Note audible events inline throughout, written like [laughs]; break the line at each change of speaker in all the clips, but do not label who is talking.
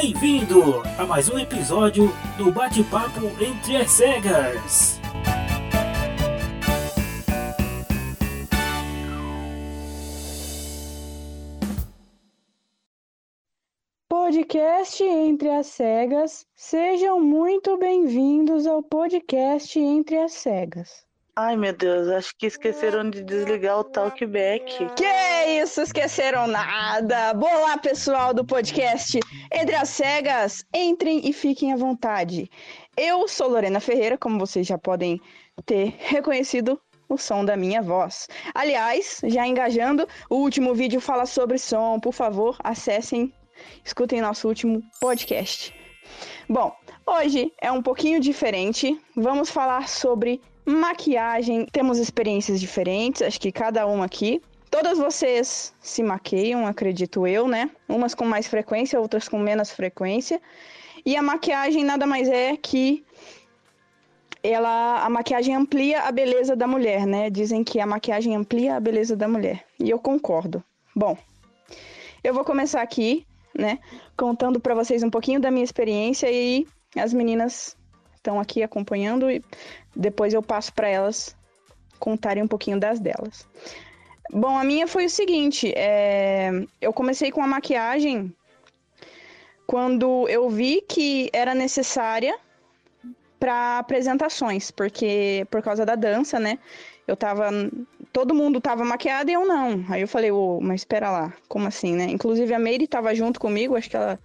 Bem-vindo a mais um episódio do Bate-Papo Entre as Cegas.
Podcast Entre as Cegas, sejam muito bem-vindos ao podcast Entre as Cegas.
Ai meu Deus, acho que esqueceram de desligar o talkback.
Que isso, esqueceram nada! Olá, pessoal do podcast Entre as Cegas, entrem e fiquem à vontade. Eu sou Lorena Ferreira, como vocês já podem ter reconhecido o som da minha voz. Aliás, já engajando, o último vídeo fala sobre som, por favor, acessem escutem nosso último podcast. Bom, hoje é um pouquinho diferente. Vamos falar sobre maquiagem. Temos experiências diferentes, acho que cada uma aqui. Todas vocês se maqueiam, acredito eu, né? Umas com mais frequência, outras com menos frequência. E a maquiagem nada mais é que ela a maquiagem amplia a beleza da mulher, né? Dizem que a maquiagem amplia a beleza da mulher. E eu concordo. Bom, eu vou começar aqui né? Contando para vocês um pouquinho da minha experiência e as meninas estão aqui acompanhando e depois eu passo para elas contarem um pouquinho das delas. Bom, a minha foi o seguinte: é... eu comecei com a maquiagem quando eu vi que era necessária para apresentações, porque por causa da dança, né? Eu tava todo mundo tava maquiado e eu não. Aí eu falei, ô, mas espera lá, como assim, né? Inclusive a Meire tava junto comigo, acho que ela.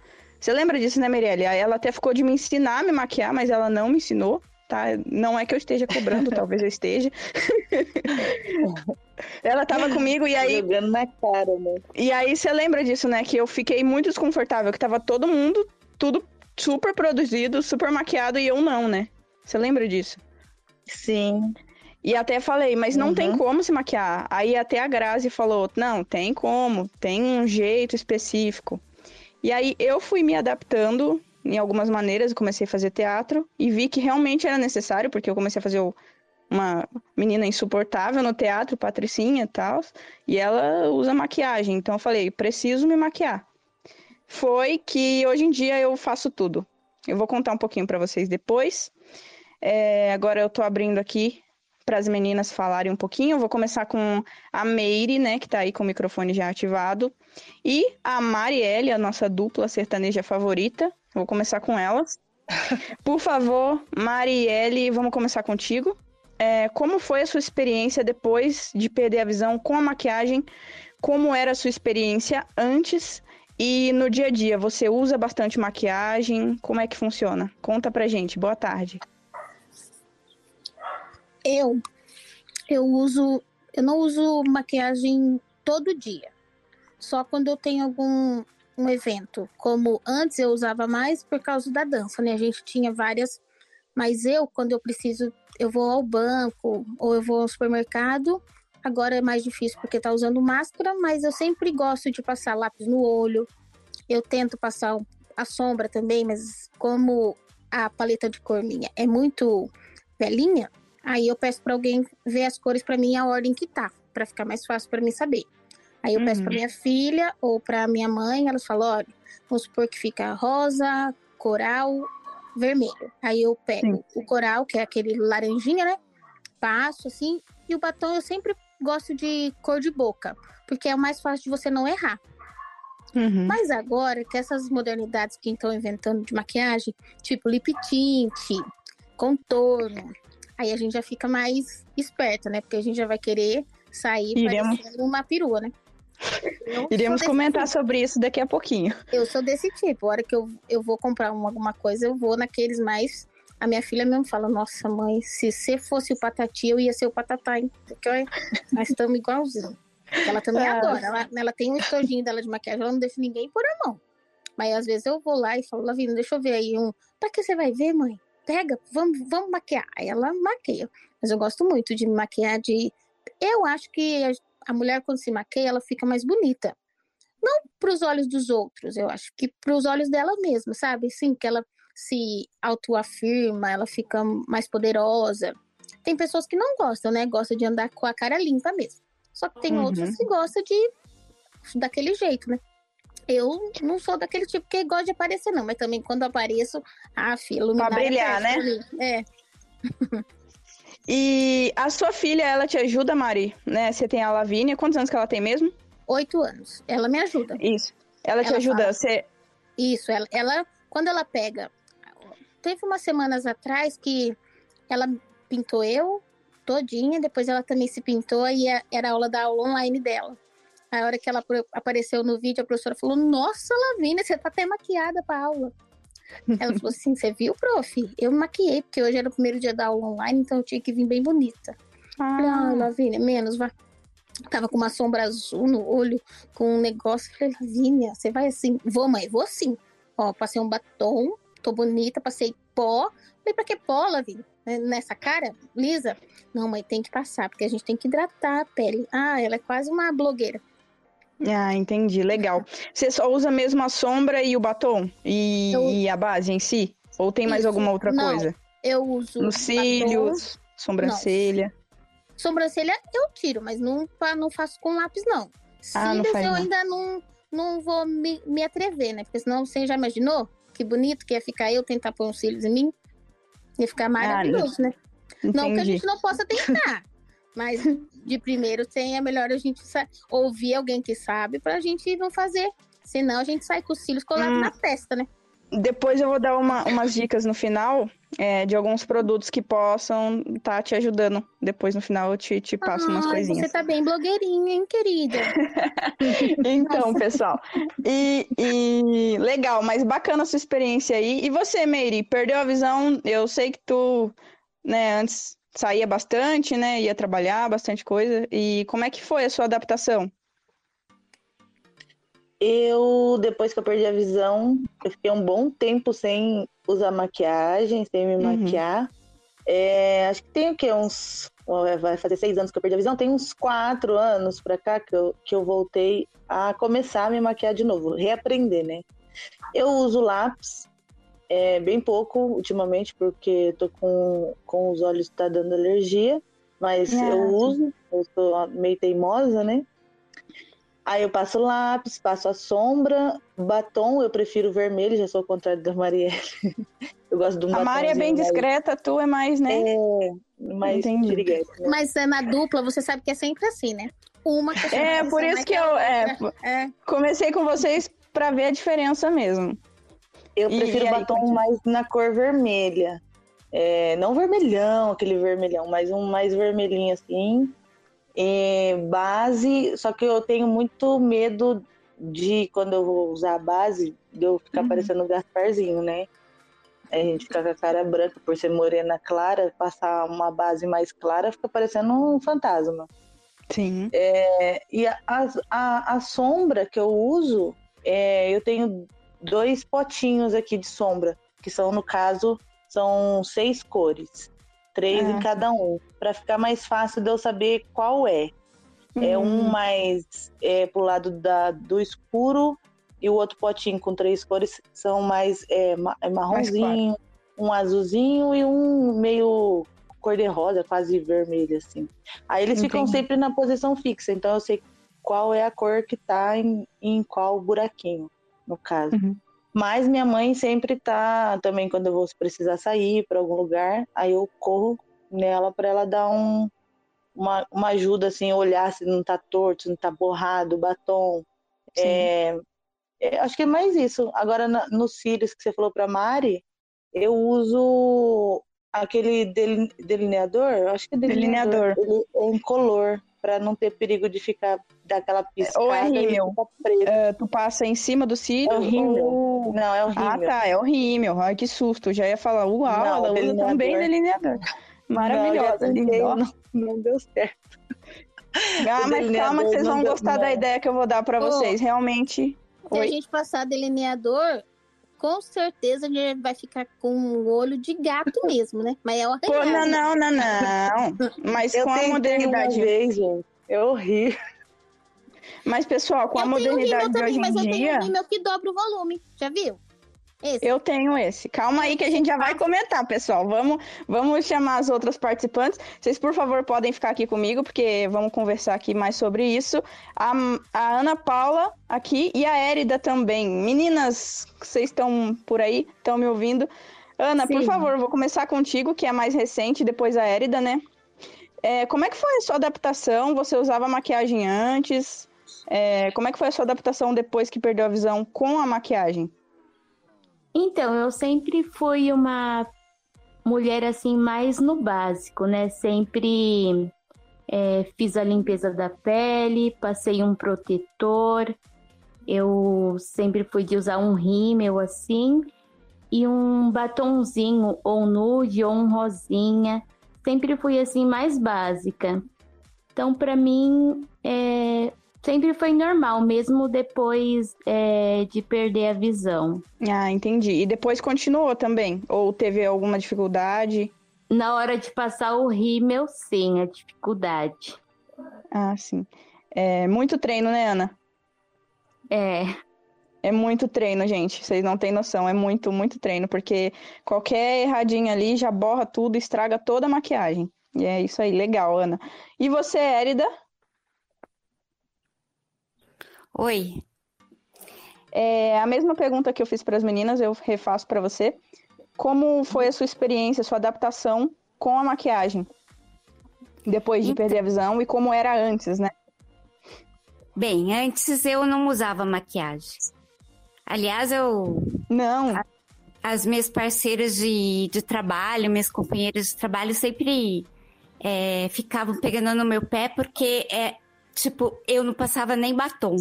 Você lembra disso, né, Meirelle? Aí ela até ficou de me ensinar a me maquiar, mas ela não me ensinou, tá? Não é que eu esteja cobrando, [laughs] talvez eu esteja. [laughs] ela tava comigo e aí.
Jogando na cara, né?
E aí você lembra disso, né? Que eu fiquei muito desconfortável, que tava todo mundo, tudo super produzido, super maquiado e eu não, né? Você lembra disso?
Sim.
E até falei, mas não uhum. tem como se maquiar. Aí até a Grazi falou: não, tem como, tem um jeito específico. E aí eu fui me adaptando em algumas maneiras, comecei a fazer teatro e vi que realmente era necessário, porque eu comecei a fazer uma menina insuportável no teatro, Patricinha e tal, e ela usa maquiagem. Então eu falei: preciso me maquiar. Foi que hoje em dia eu faço tudo. Eu vou contar um pouquinho para vocês depois. É, agora eu tô abrindo aqui para as meninas falarem um pouquinho. Eu vou começar com a Meire, né, que está aí com o microfone já ativado, e a Marielle, a nossa dupla sertaneja favorita. Eu vou começar com elas. [laughs] Por favor, Marielle, vamos começar contigo. É, como foi a sua experiência depois de perder a visão com a maquiagem? Como era a sua experiência antes e no dia a dia? Você usa bastante maquiagem? Como é que funciona? Conta pra gente. Boa tarde.
Eu, eu uso, eu não uso maquiagem todo dia. Só quando eu tenho algum um evento. Como antes eu usava mais por causa da dança, né? A gente tinha várias, mas eu, quando eu preciso, eu vou ao banco ou eu vou ao supermercado. Agora é mais difícil porque tá usando máscara, mas eu sempre gosto de passar lápis no olho. Eu tento passar a sombra também, mas como a paleta de cor minha é muito velhinha, Aí eu peço para alguém ver as cores para mim a ordem que tá, para ficar mais fácil para mim saber. Aí eu uhum. peço para minha filha ou para minha mãe, elas falam, olha, vamos supor que fica rosa, coral, vermelho. Aí eu pego Sim. o coral, que é aquele laranjinha, né? Passo assim, e o batom eu sempre gosto de cor de boca, porque é o mais fácil de você não errar. Uhum. Mas agora que essas modernidades que estão inventando de maquiagem, tipo lip tint, contorno, Aí a gente já fica mais esperta, né? Porque a gente já vai querer sair Iremos... parecendo uma perua, né?
Iremos comentar tipo. sobre isso daqui a pouquinho.
Eu sou desse tipo. A hora que eu, eu vou comprar uma, alguma coisa, eu vou naqueles mais. A minha filha mesmo fala: Nossa, mãe, se você fosse o Patati, eu ia ser o Patatá, hein? Porque nós estamos igualzinho. Ela também [laughs] ah. adora. Ela, ela tem um estojinho dela de maquiagem, ela não deixa ninguém pôr a mão. Mas às vezes eu vou lá e falo: Lavina, deixa eu ver aí um. Pra que você vai ver, mãe? Pega, vamos, vamos maquiar. Aí ela maqueia. Mas eu gosto muito de me maquiar de. Eu acho que a mulher, quando se maqueia, ela fica mais bonita. Não para os olhos dos outros, eu acho que para os olhos dela mesma, sabe? Sim, que ela se autoafirma, ela fica mais poderosa. Tem pessoas que não gostam, né? Gostam de andar com a cara limpa mesmo. Só que tem uhum. outras que gostam de daquele jeito, né? Eu não sou daquele tipo que gosta de aparecer, não, mas também quando apareço, ah, iluminar
Pra brilhar,
é
né?
É,
E a sua filha, ela te ajuda, Mari? Né? Você tem a Lavínia. Quantos anos que ela tem mesmo?
oito anos. Ela me ajuda.
Isso. Ela te
Ela
ajuda.
fala-
Você...
Isso, ela, ela, quando ela pega. Teve umas semanas atrás que ela pintou eu todinha, depois ela também se pintou e a- era a aula da aula online dela. A hora que ela apareceu no vídeo, a professora falou: Nossa, Lavínia, você tá até maquiada pra aula. Ela falou assim: Você viu, prof? Eu me maquiei, porque hoje era o primeiro dia da aula online, então eu tinha que vir bem bonita. Falei, ah,
Ah,
Lavínia, menos, vai. Tava com uma sombra azul no olho, com um negócio. Falei, Lavínia, você vai assim? Vou, mãe, vou sim. Ó, passei um batom, tô bonita, passei pó. Falei, pra que pó, Lavínia? Né, Nessa cara, lisa? Não, mãe, tem que passar, porque a gente tem que hidratar a pele. Ah, ela é quase uma blogueira.
Ah, entendi. Legal. Você só usa mesmo a sombra e o batom? E,
Eu-
e a base em si? Ou tem mais
Isso.
alguma outra
Não,
coisa?
Eu uso.
Nos
batom.
cílios, sobrancelha.
Sobrancelha eu tiro, mas não, não faço com lápis, não.
Ah, não
Cílios
faz,
eu
não.
ainda não, não vou me, me atrever, né? Porque senão você já imaginou que bonito que ia ficar eu tentar pôr uns cílios em mim? Ia ficar maravilhoso, né? Não que a
Entendi.
gente não possa tentar. Mas de primeiro tem, é melhor a gente ouvir alguém que sabe pra gente não fazer. Senão a gente sai com os cílios colados
Hum.
na testa, né?
Depois eu vou dar uma- umas dicas no final é, de alguns produtos que possam estar te ajudando. Depois no final eu te, te passo umas
Ai,
coisinhas.
Você tá bem blogueirinha, hein, querida? [laughs]
Então, pessoal. E, e legal, mas bacana a sua experiência aí. E você, Meire, perdeu a visão? Eu sei que tu, né, antes saía bastante, né? Ia trabalhar, bastante coisa. E como é que foi a sua adaptação?
Eu, depois que eu perdi a visão, eu fiquei um bom tempo sem usar maquiagem, sem me
Uhum.
maquiar. É, acho que tem o quê? Uns. Vai fazer seis anos que eu perdi a visão. Tem uns quatro anos pra cá que eu, que eu voltei a começar a me maquiar de novo, reaprender, né? Eu uso lápis, é, bem pouco ultimamente, porque tô com, com os olhos tá dando alergia, mas
Ah,
eu uso, eu sou meio teimosa, né? Aí eu passo lápis, passo a sombra, batom, eu prefiro vermelho, já sou ao contrário da Marielle. [laughs] Eu gosto de um
A Mari é bem
batomzinho
discreta, tu é mais, né?
mais, mais
Entendi.
né?
Mas é, na dupla, você sabe que é sempre assim, né? Uma que
É, por isso
mais
que eu é.
É.
comecei com vocês pra ver a diferença mesmo.
Eu
E-
prefiro
aí,
batom
continua.
mais na cor vermelha. É, não vermelhão, aquele vermelhão, mas um mais vermelhinho assim. É, base, só que eu tenho muito medo de, quando eu vou usar a base, de eu ficar
Uhum.
parecendo um Gasparzinho, né? A gente fica com a cara branca por ser morena clara, passar uma base mais clara, fica parecendo um fantasma.
Sim.
É, e a, a, a sombra que eu uso, é, eu tenho dois potinhos aqui de sombra, que são, no caso, são seis cores, três
Ah,
em cada um, para ficar mais fácil de eu saber qual é. É um
Hum,
mais é, pro lado da, do escuro e o outro potinho com três cores são mais é, é marronzinho, um azulzinho e um meio cor-de-rosa, quase vermelho, assim. Aí eles ficam
Entendi.
sempre na posição fixa, então eu sei qual é a cor que tá em, em qual buraquinho, no caso.
Uhum.
Mas minha mãe sempre tá, também quando eu vou precisar sair para algum lugar, aí eu corro nela para ela dar um, uma, uma ajuda, assim, olhar se não tá torto, se não tá borrado, batom. É, é, acho que é mais isso. Agora, na, nos cílios que você falou pra Mari, eu uso aquele deli- delineador, eu acho que é delineador, ele é incolor, para não ter perigo de ficar daquela piscada
Ou é rímel. Ah, tu passa em cima do cílio
É o rímel.
ou...
Não, é o
Ah,
rímel.
tá, é o rímel. Ai, que susto. Já ia falar, uau,
Não,
ela usa
delineador.
também delineador.
Não,
Maravilhosa.
tentei,
linda.
não, não deu certo.
Ah, mas calma que vocês
delineador
vão
não
gostar da
não.
ideia que eu vou dar pra
Ô.
vocês. Realmente.
Se a
Oi.
gente passar delineador, com certeza a gente vai ficar com o olho de gato [laughs] mesmo, né? Mas é
Pô, não, não, não, não. Mas
Eu
com a modernidade.
uma vez, gente. Eu ri.
Mas, pessoal, com a
eu tenho um rímel
modernidade
também,
hoje
mas eu
em
tenho
dia.
um rímel que dobra o volume. Já viu? Esse.
Eu tenho esse. Calma aí que a gente já vai comentar, pessoal. Vamos, vamos chamar as outras participantes. Vocês, por favor, podem ficar aqui comigo, porque vamos conversar aqui mais sobre isso. A, a Ana Paula aqui e a Érida também. Meninas, vocês estão por aí? Estão me ouvindo? Ana, Sim. por favor, vou começar contigo, que é mais recente, depois a Érida, né? É, como é que foi a sua adaptação? Você usava maquiagem antes? É, como é que foi a sua adaptação depois que perdeu a visão com a maquiagem?
Então, eu sempre fui uma mulher assim mais no básico, né? Sempre é, fiz a limpeza da pele, passei um protetor. Eu sempre fui de usar um rímel assim e um batonzinho ou nude ou um rosinha. Sempre fui assim mais básica. Então, para mim, é, sempre foi normal, mesmo depois é, de perder a visão.
Ah, entendi. E depois continuou também? Ou teve alguma dificuldade?
Na hora de passar o rímel, sim, a dificuldade.
Ah, sim. É muito treino, né, Ana?
É.
É muito treino, gente. Vocês não têm noção. É muito, muito treino. Porque qualquer erradinha ali já borra tudo, estraga toda a maquiagem. E é isso aí. Legal, Ana. E você, Érida?
Oi.
É, a mesma pergunta que eu fiz para as meninas, eu refaço para você. Como foi a sua experiência, sua adaptação com a maquiagem? Depois de então... perder a visão e como era antes, né?
Bem, antes eu não usava maquiagem. Aliás, eu.
Não.
As minhas parceiras de, de trabalho, minhas companheiras de trabalho sempre é, ficavam pegando no meu pé porque, é, tipo, eu não passava nem batom.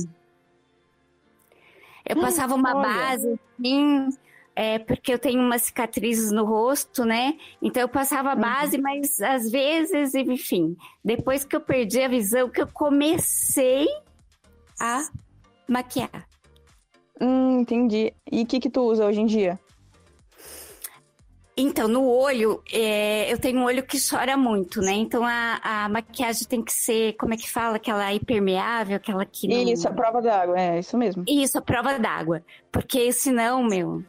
Eu passava uma Olha. base, assim, é, porque eu tenho umas cicatrizes no rosto, né? Então eu passava uhum. base, uhum. mas às vezes, enfim, depois que eu perdi a visão, que eu comecei a maquiar.
Hum, entendi. E o que que tu usa hoje em dia?
Então, no olho, é, eu tenho um olho que chora muito, né? Então a, a, maquiagem tem que ser, como é que fala? Aquela impermeável, aquela que não...
Isso, a prova d'água, é isso mesmo.
Isso, a prova d'água. Porque senão, meu,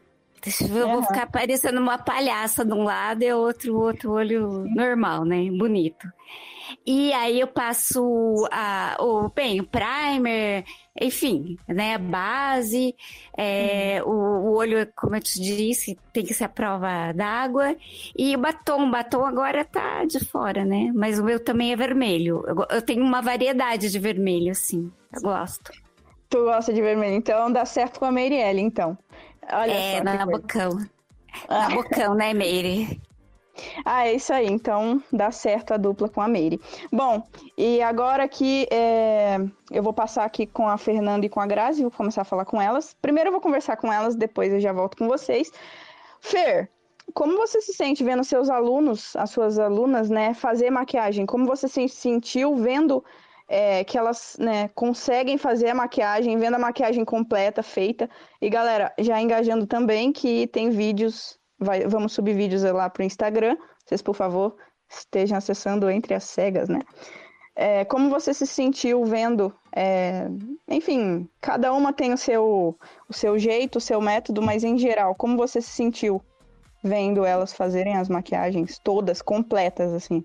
eu vou ficar parecendo uma palhaça de um lado e outro, outro olho normal, né? Bonito. E aí eu passo a, o, bem, o primer, enfim, né, a base, é, uhum. o, o, olho, como eu te disse, tem que ser a prova d'água, e o batom, o batom agora tá de fora, né, mas o meu também é vermelho, eu, eu tenho uma variedade de vermelho, assim, eu gosto.
Tu gosta de vermelho, então dá certo com a Meirelle, então.
Olha é, só, na bocão. Ah. Na bocão, né, Meire?
Ah, é isso aí. Então dá certo a dupla com a Meire. Bom, e agora que é, eu vou passar aqui com a Fernanda e com a Grazi, vou começar a falar com elas. Primeiro eu vou conversar com elas, depois eu já volto com vocês. Fer, como você se sente vendo seus alunos, as suas alunas, né, fazer maquiagem? Como você se sentiu vendo é, que elas né, conseguem fazer a maquiagem, vendo a maquiagem completa, feita? E galera, já engajando também que tem vídeos vai, vamos subir vídeos lá para o Instagram. Vocês, por favor, estejam acessando Entre as Cegas, né? É, como você se sentiu vendo? É, enfim, cada uma tem o seu, o seu jeito, o seu método, mas em geral, como você se sentiu vendo elas fazerem as maquiagens todas completas, assim?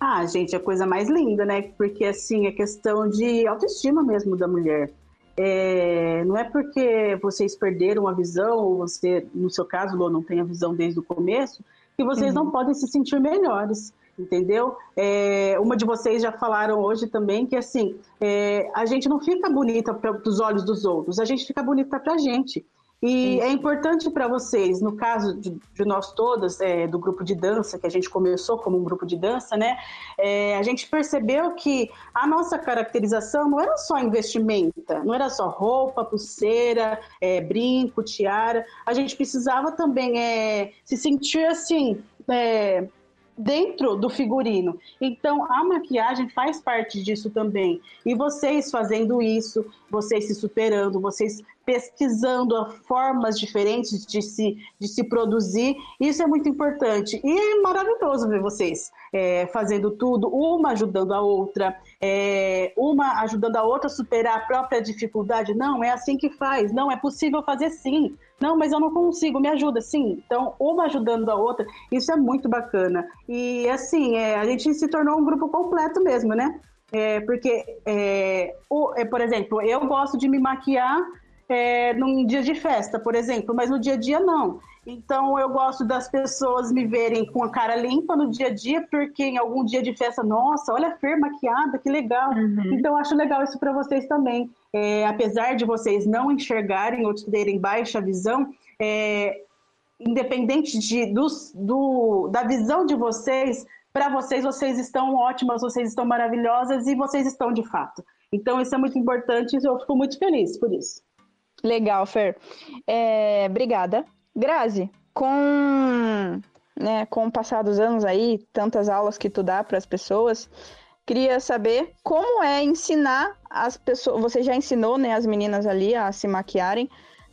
Ah, gente, a coisa mais linda, né? Porque, assim, é questão de autoestima mesmo da mulher. É, não é porque vocês perderam a visão, ou você, no seu caso, Lô, não tem a visão desde o começo, que vocês uhum. não podem se sentir melhores, entendeu? É, uma de vocês já falaram hoje também que, assim, é, a gente não fica bonita para os olhos dos outros, a gente fica bonita para a gente. E é importante para vocês, no caso de, de nós todas, é, do grupo de dança, que a gente começou como um grupo de dança, né? É, a gente percebeu que a nossa caracterização não era só investimenta, não era só roupa, pulseira, é, brinco, tiara. A gente precisava também é, se sentir assim. É, dentro do figurino. Então, a maquiagem faz parte disso também. E vocês fazendo isso, vocês se superando, vocês pesquisando formas diferentes de se, de se produzir, isso é muito importante. E é maravilhoso ver vocês é, fazendo tudo, uma ajudando a outra, é, uma ajudando a outra a superar a própria dificuldade. Não, é assim que faz. Não, é possível fazer sim. Não, mas eu não consigo, me ajuda. Sim, então uma ajudando a outra, isso é muito bacana. E assim, é, a gente se tornou um grupo completo mesmo, né? É, porque, é, o, é, por exemplo, eu gosto de me maquiar é, num dia de festa, por exemplo, mas no dia a dia não. Então eu gosto das pessoas me verem com a cara limpa no dia a dia, porque em algum dia de festa, nossa, olha a Fer maquiada, que legal. Uhum. Então eu acho legal isso para vocês também. É, apesar de vocês não enxergarem ou terem baixa visão, é, independente de, do, do, da visão de vocês, para vocês, vocês estão ótimas, vocês estão maravilhosas e vocês estão de fato. Então isso é muito importante e eu fico muito feliz por isso.
Legal, Fer. É, obrigada. Grazi, com, né, com o passar dos anos aí, tantas aulas que tu dá para as pessoas, queria saber como é ensinar as pessoas. Você já ensinou, né, as meninas ali a se maquiarem.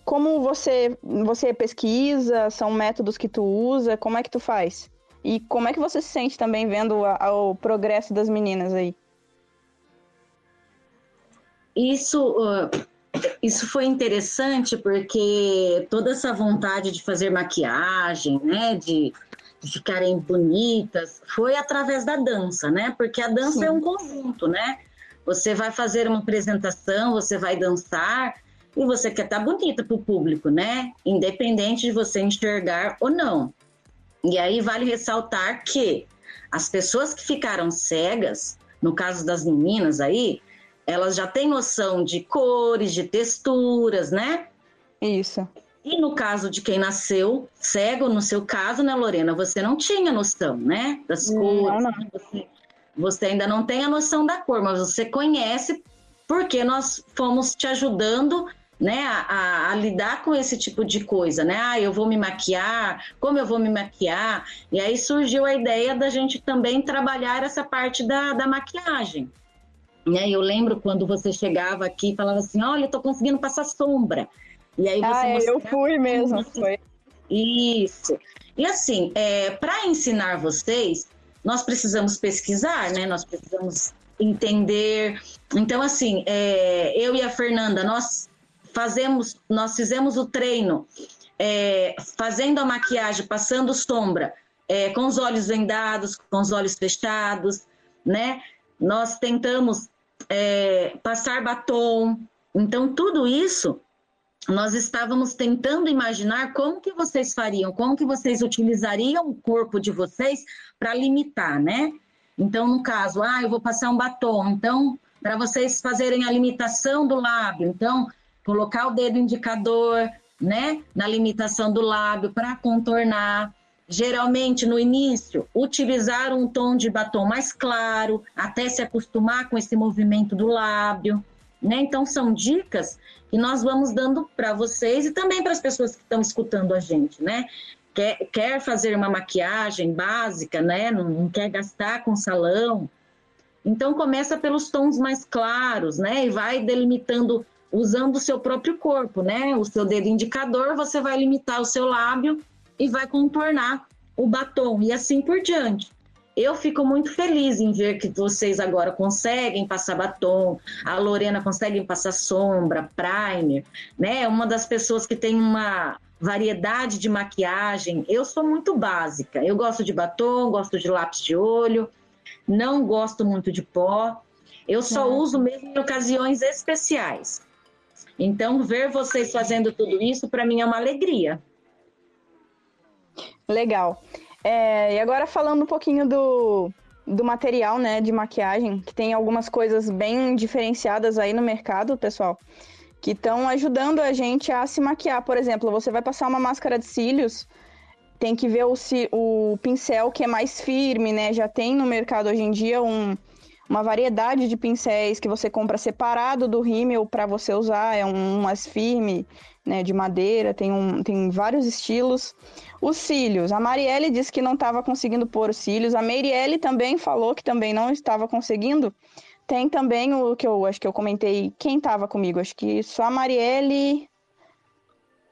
Como você você pesquisa? São métodos que tu usa? Como é que tu faz? E como é que você se sente também vendo a, a, o progresso das meninas aí?
Isso, uh, isso foi interessante porque toda essa vontade de fazer maquiagem, né, de, de ficarem bonitas, foi através da dança, né? Porque a dança Sim. é um conjunto, né? Você vai fazer uma apresentação, você vai dançar e você quer estar bonita para o público, né? Independente de você enxergar ou não. E aí vale ressaltar que as pessoas que ficaram cegas, no caso das meninas aí, elas já têm noção de cores, de texturas, né?
Isso.
E no caso de quem nasceu cego, no seu caso, né, Lorena, você não tinha noção, né? Das cores. Não, não. Você, você ainda não tem a noção da cor, mas você conhece porque nós fomos te ajudando né, a, a, lidar com esse tipo de coisa, né? Ah, eu vou me maquiar, como eu vou me maquiar? E aí surgiu a ideia da gente também trabalhar essa parte da, da maquiagem. Né? Eu lembro quando você chegava aqui e falava assim: Olha, eu tô conseguindo passar sombra. E aí você.
Ah, é, eu fui mesmo, foi.
Isso. E assim, é, para ensinar vocês, nós precisamos pesquisar, né? Nós precisamos entender. Então, assim, é, eu e a Fernanda, nós fazemos, nós fizemos o treino é, fazendo a maquiagem, passando sombra, é, com os olhos vendados, com os olhos fechados, né? Nós tentamos é, passar batom. Então, tudo isso nós estávamos tentando imaginar como que vocês fariam, como que vocês utilizariam o corpo de vocês para limitar, né? Então, no caso, ah, eu vou passar um batom. Então, para vocês fazerem a limitação do lábio, então, colocar o dedo indicador, né, na limitação do lábio para contornar. Geralmente, no início, utilizar um tom de batom mais claro, até se acostumar com esse movimento do lábio. Né? Então, são dicas que nós vamos dando para vocês e também para as pessoas que estão escutando a gente, né? Quer, quer fazer uma maquiagem básica, né? Não, não quer gastar com salão. Então, começa pelos tons mais claros, né? E vai delimitando usando o seu próprio corpo, né? O seu dedo indicador, você vai limitar o seu lábio e vai contornar o batom e assim por diante. Eu fico muito feliz em ver que vocês agora conseguem passar batom, a Lorena consegue passar sombra, primer, né? Uma das pessoas que tem uma variedade de maquiagem. Eu sou muito básica. Eu gosto de batom, gosto de lápis de olho, não gosto muito de pó. Eu só uso mesmo em ocasiões especiais. Então, ver vocês fazendo tudo isso, para mim, é uma alegria.
Legal. É, e agora falando um pouquinho do, do material, né, de maquiagem, que tem algumas coisas bem diferenciadas aí no mercado, pessoal, que estão ajudando a gente a se maquiar. Por exemplo, você vai passar uma máscara de cílios, tem que ver o, o pincel que é mais firme, né? Já tem no mercado hoje em dia um, uma variedade de pincéis que você compra separado do rímel para você usar. É um mais firme, né, de madeira, tem, um, tem vários estilos. Os cílios, a Marielle disse que não estava conseguindo pôr os cílios, a Meirielle também falou que também não estava conseguindo. Tem também o que eu acho que eu comentei, quem estava comigo? Acho que só a Marielle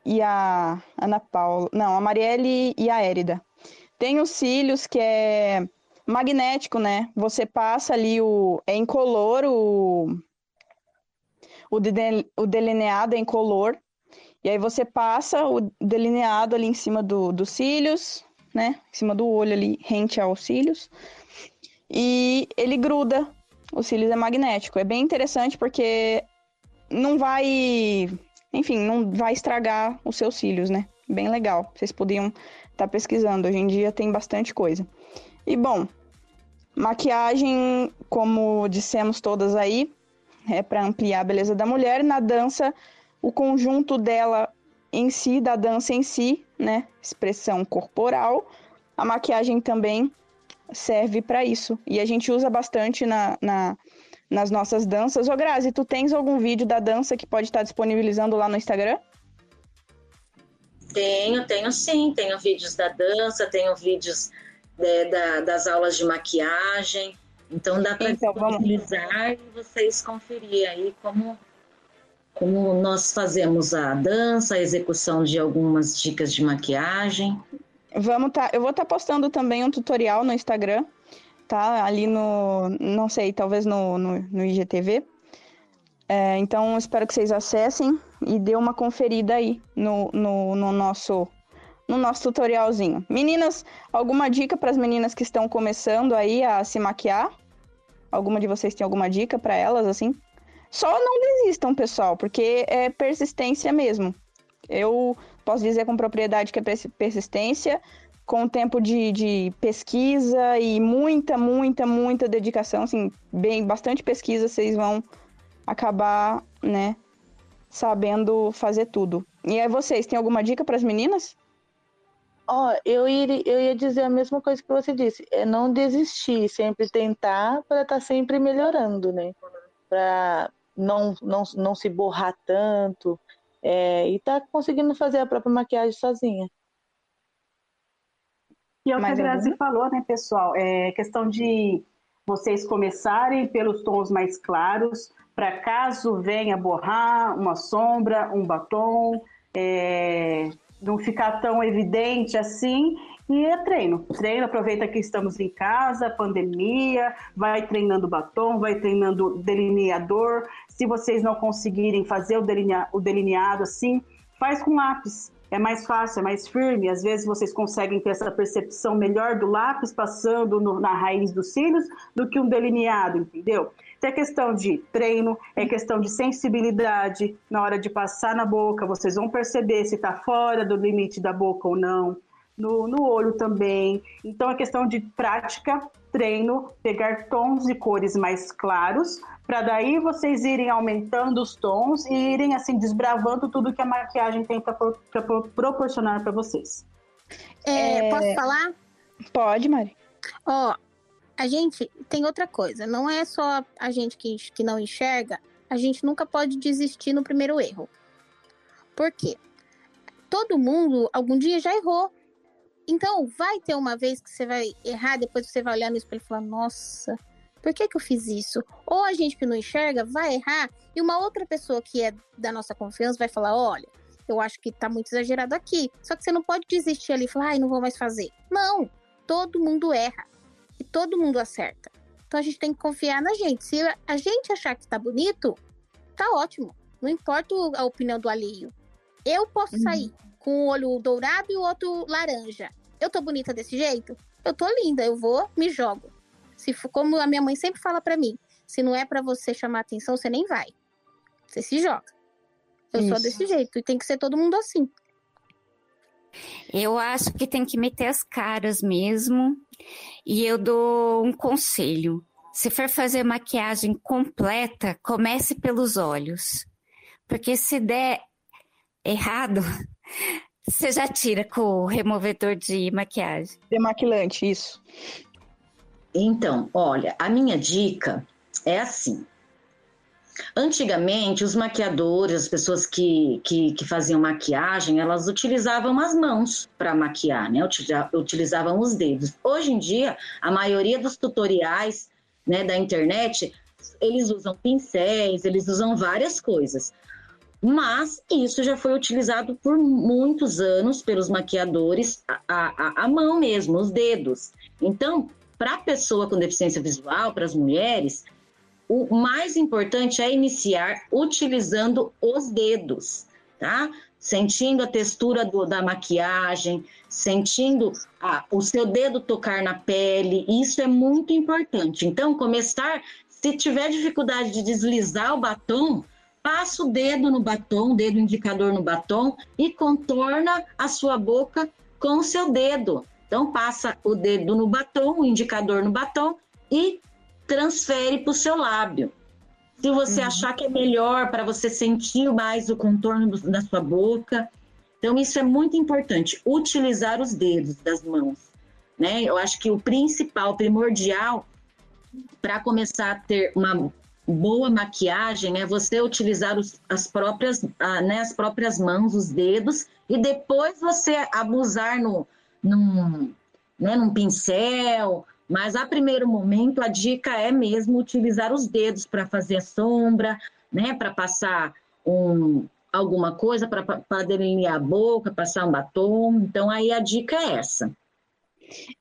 e a Ana Paula. Não, a Marielle e a Érida. Tem os cílios que é magnético, né? Você passa ali o. É incolor, o. O delineado é incolor. E aí você passa o delineado ali em cima do, dos cílios, né? Em cima do olho ali, rente aos cílios. E ele gruda. O cílios é magnético. É bem interessante porque não vai. Enfim, não vai estragar os seus cílios, né? Bem legal. Vocês podiam estar tá pesquisando. Hoje em dia tem bastante coisa. E bom, maquiagem, como dissemos todas aí, é para ampliar a beleza da mulher. Na dança, o conjunto dela em si, da dança em si, né? Expressão corporal. A maquiagem também serve para isso. E a gente usa bastante na, na, nas nossas danças. Ô, Grazi, tu tens algum vídeo da dança que pode estar disponibilizando lá no Instagram?
Tenho, tenho sim. Tenho vídeos da dança, tenho vídeos de, da, das aulas de maquiagem. Então dá para então, disponibilizar vamos... e vocês conferir aí como como nós fazemos a dança, a execução de algumas dicas de maquiagem.
Vamos tá, eu vou estar tá postando também um tutorial no Instagram, tá? Ali no, não sei, talvez no, no, no IGTV. É, então, espero que vocês acessem e dê uma conferida aí no, no, no nosso no nosso tutorialzinho. Meninas, alguma dica para as meninas que estão começando aí a se maquiar? Alguma de vocês tem alguma dica para elas assim? Só não desistam, pessoal, porque é persistência mesmo. Eu posso dizer com propriedade que é persistência, com tempo de, de pesquisa e muita, muita, muita dedicação, assim, bem, bastante pesquisa, vocês vão acabar, né, sabendo fazer tudo. E aí, vocês, tem alguma dica para as meninas?
Ó, oh, eu, eu ia dizer a mesma coisa que você disse, é não desistir, sempre tentar para estar tá sempre melhorando, né? Para não, não, não se borrar tanto é, e tá conseguindo fazer a própria maquiagem sozinha.
E é o que a Grazi falou, né, pessoal? É questão de vocês começarem pelos tons mais claros, para caso venha borrar uma sombra, um batom, é, não ficar tão evidente assim, e é treino. Treino, aproveita que estamos em casa, pandemia, vai treinando batom, vai treinando delineador. Se vocês não conseguirem fazer o, delinea o delineado assim, faz com lápis. É mais fácil, é mais firme. Às vezes vocês conseguem ter essa percepção melhor do lápis passando no, na raiz dos cílios do que um delineado, entendeu? Então é questão de treino, é questão de sensibilidade na hora de passar na boca. Vocês vão perceber se está fora do limite da boca ou não no, no olho também. Então é questão de prática, treino, pegar tons e cores mais claros, para daí vocês irem aumentando os tons e irem assim desbravando tudo que a maquiagem tem para proporcionar para vocês.
É, é... Posso falar?
Pode, Mari.
Ó, a gente tem outra coisa, não é só a gente que, que não enxerga, a gente nunca pode desistir no primeiro erro. Por quê? Todo mundo algum dia já errou. Então, vai ter uma vez que você vai errar, depois você vai olhar no espelho e falar: Nossa, por que, que eu fiz isso? Ou a gente que não enxerga vai errar e uma outra pessoa que é da nossa confiança vai falar: Olha, eu acho que tá muito exagerado aqui. Só que você não pode desistir ali e falar: Ai, não vou mais fazer. Não, todo mundo erra e todo mundo acerta. Então a gente tem que confiar na gente. Se a gente achar que tá bonito, tá ótimo. Não importa a opinião do alheio. Eu posso uhum. sair com o olho dourado e o outro laranja. Eu tô bonita desse jeito? Eu tô linda, eu vou, me jogo. Se for, como a minha mãe sempre fala para mim, se não é para você chamar atenção, você nem vai. Você se joga. Eu Isso. sou desse jeito e tem que ser todo mundo assim.
Eu acho que tem que meter as caras mesmo. E eu dou um conselho. Se for fazer maquiagem completa, comece pelos olhos. Porque se der errado, você já tira com o removedor de maquiagem.
Demaquilante, isso.
Então, olha, a minha dica é assim. Antigamente, os maquiadores, as pessoas que, que, que faziam maquiagem, elas utilizavam as mãos para maquiar, né? Utilizavam os dedos. Hoje em dia, a maioria dos tutoriais né, da internet, eles usam pincéis, eles usam várias coisas. Mas isso já foi utilizado por muitos anos pelos maquiadores, a, a, a mão mesmo, os dedos. Então, para a pessoa com deficiência visual, para as mulheres, o mais importante é iniciar utilizando os dedos, tá? Sentindo a textura do, da maquiagem, sentindo ah, o seu dedo tocar na pele, isso é muito importante. Então, começar, se tiver dificuldade de deslizar o batom, passa o dedo no batom, o dedo indicador no batom e contorna a sua boca com o seu dedo. Então, passa o dedo no batom, o indicador no batom e transfere para o seu lábio. Se você uhum. achar que é melhor para você sentir mais o contorno do, da sua boca. Então, isso é muito importante, utilizar os dedos das mãos. Né? Eu acho que o principal, primordial, para começar a ter uma boa maquiagem é você utilizar os, as, próprias, né, as próprias mãos, os dedos, e depois você abusar no, num, né, num pincel mas a primeiro momento a dica é mesmo utilizar os dedos para fazer a sombra, né, para passar um, alguma coisa, para delinear a boca, passar um batom. Então aí a dica é essa.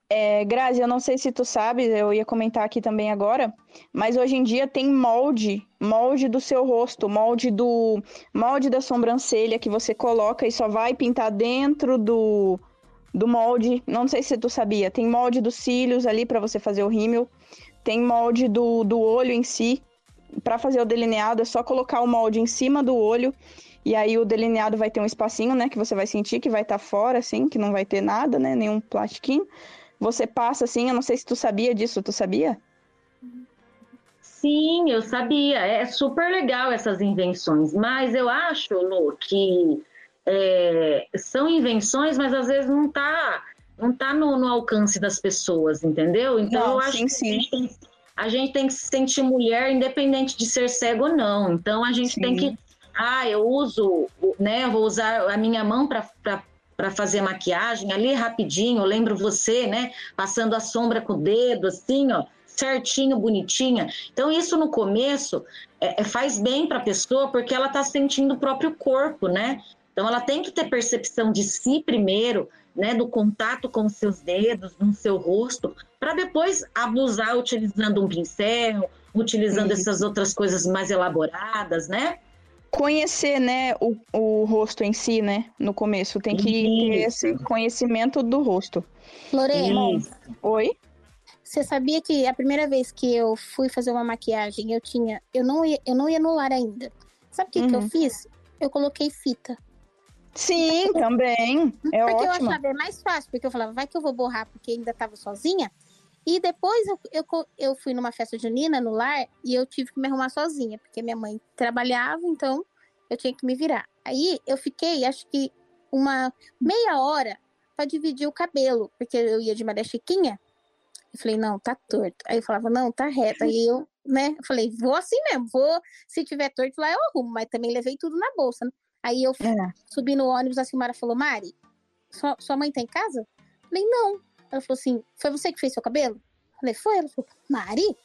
É, Grazi, eu não sei se tu sabe, eu ia comentar aqui também agora, mas hoje em dia tem molde, molde do seu rosto, molde do molde da sobrancelha que você coloca e só vai pintar dentro do do molde. Não sei se tu sabia, tem molde dos cílios ali para você fazer o rímel, tem molde do, do olho em si. Para fazer o delineado é só colocar o molde em cima do olho e aí o delineado vai ter um espacinho, né, que você vai sentir que vai estar tá fora assim, que não vai ter nada, né, nenhum plastiquinho. Você passa assim, eu não sei se tu sabia disso, tu sabia?
Sim, eu sabia. É super legal essas invenções, mas eu acho, Lu, que é, são invenções, mas às vezes não está não tá no, no, alcance das pessoas, entendeu? Então não, eu acho sim, que sim. A, gente tem, a, gente tem, que se sentir mulher independente de ser cego ou não. Então a gente sim. tem que. Ah, eu uso, né? Vou usar a minha mão para para fazer maquiagem ali rapidinho, eu lembro você, né, passando a sombra com o dedo, assim, ó, certinho, bonitinha. Então, isso no começo é, é faz bem para a pessoa, porque ela está sentindo o próprio corpo, né? Então, ela tem que ter percepção de si primeiro, né, do contato com os seus dedos, no seu rosto, para depois abusar utilizando um pincel, utilizando Isso. essas outras coisas mais elaboradas, né?
Conhecer, né, o, o rosto em si, né, no começo. Tem que Isso. ter esse conhecimento do rosto.
Lorena,
oi?
Você sabia que a primeira vez que eu fui fazer uma maquiagem, eu tinha, eu não ia, eu não ia no lar ainda. Sabe o que, uhum. que eu uhum. fiz? Eu coloquei fita.
Sim, também. É
porque
ótimo.
eu achava mais fácil, porque eu falava, vai que eu vou borrar porque ainda estava sozinha. E depois eu, eu, eu fui numa festa junina no lar e eu tive que me arrumar sozinha, porque minha mãe trabalhava, então eu tinha que me virar. Aí eu fiquei, acho que uma meia hora para dividir o cabelo, porque eu ia de Maria Chiquinha. Eu falei, não, tá torto. Aí eu falava, não, tá reto. Aí eu, né, eu falei, vou assim mesmo, vou, se tiver torto lá eu arrumo, mas também levei tudo na bolsa, né? Aí eu é. subi no ônibus, a Silmara falou, Mari, sua, sua mãe tá em casa? Eu falei, não. Ela falou assim, foi você que fez seu cabelo? Eu falei, foi. Ela falou, Mari,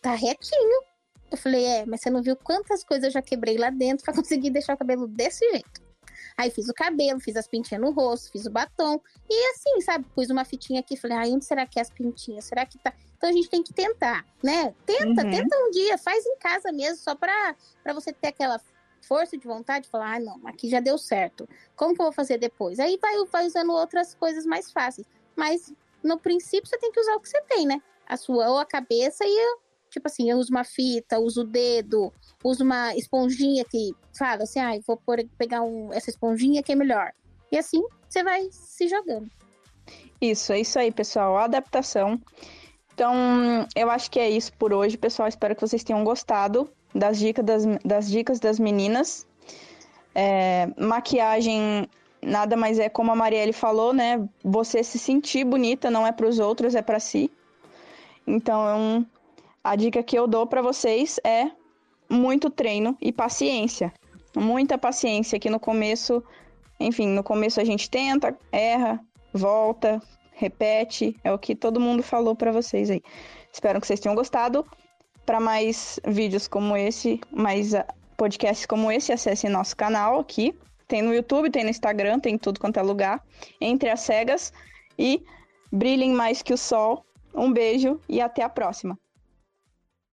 tá retinho. Eu falei, é, mas você não viu quantas coisas eu já quebrei lá dentro pra [laughs] conseguir deixar o cabelo desse jeito. Aí fiz o cabelo, fiz as pintinhas no rosto, fiz o batom. E assim, sabe, pus uma fitinha aqui, falei, ai, onde será que é as pintinhas? Será que tá. Então a gente tem que tentar, né? Tenta, uhum. tenta um dia, faz em casa mesmo, só pra, pra você ter aquela força de vontade de falar, ah, não, aqui já deu certo. Como que eu vou fazer depois? Aí vai, vai usando outras coisas mais fáceis. Mas no princípio você tem que usar o que você tem, né? A sua ou a cabeça e eu, tipo assim, eu uso uma fita, uso o dedo, uso uma esponjinha que fala assim, ah, vou por, pegar um, essa esponjinha que é melhor. E assim você vai se jogando.
Isso, é isso aí, pessoal. A adaptação. Então, eu acho que é isso por hoje, pessoal. Espero que vocês tenham gostado das dicas das, das, dicas das meninas. É, maquiagem nada mais é como a Marielle falou, né? Você se sentir bonita não é para os outros, é para si. Então, a dica que eu dou para vocês é muito treino e paciência. Muita paciência que no começo, enfim, no começo a gente tenta, erra, volta, repete, é o que todo mundo falou para vocês aí. Espero que vocês tenham gostado. Para mais vídeos como esse, mais ah, podcasts como esse, acesse nosso canal aqui. Tem no YouTube, tem no Instagram, tem tudo quanto é lugar. Entre as cegas e brilhem mais que o sol. Um beijo e até a próxima.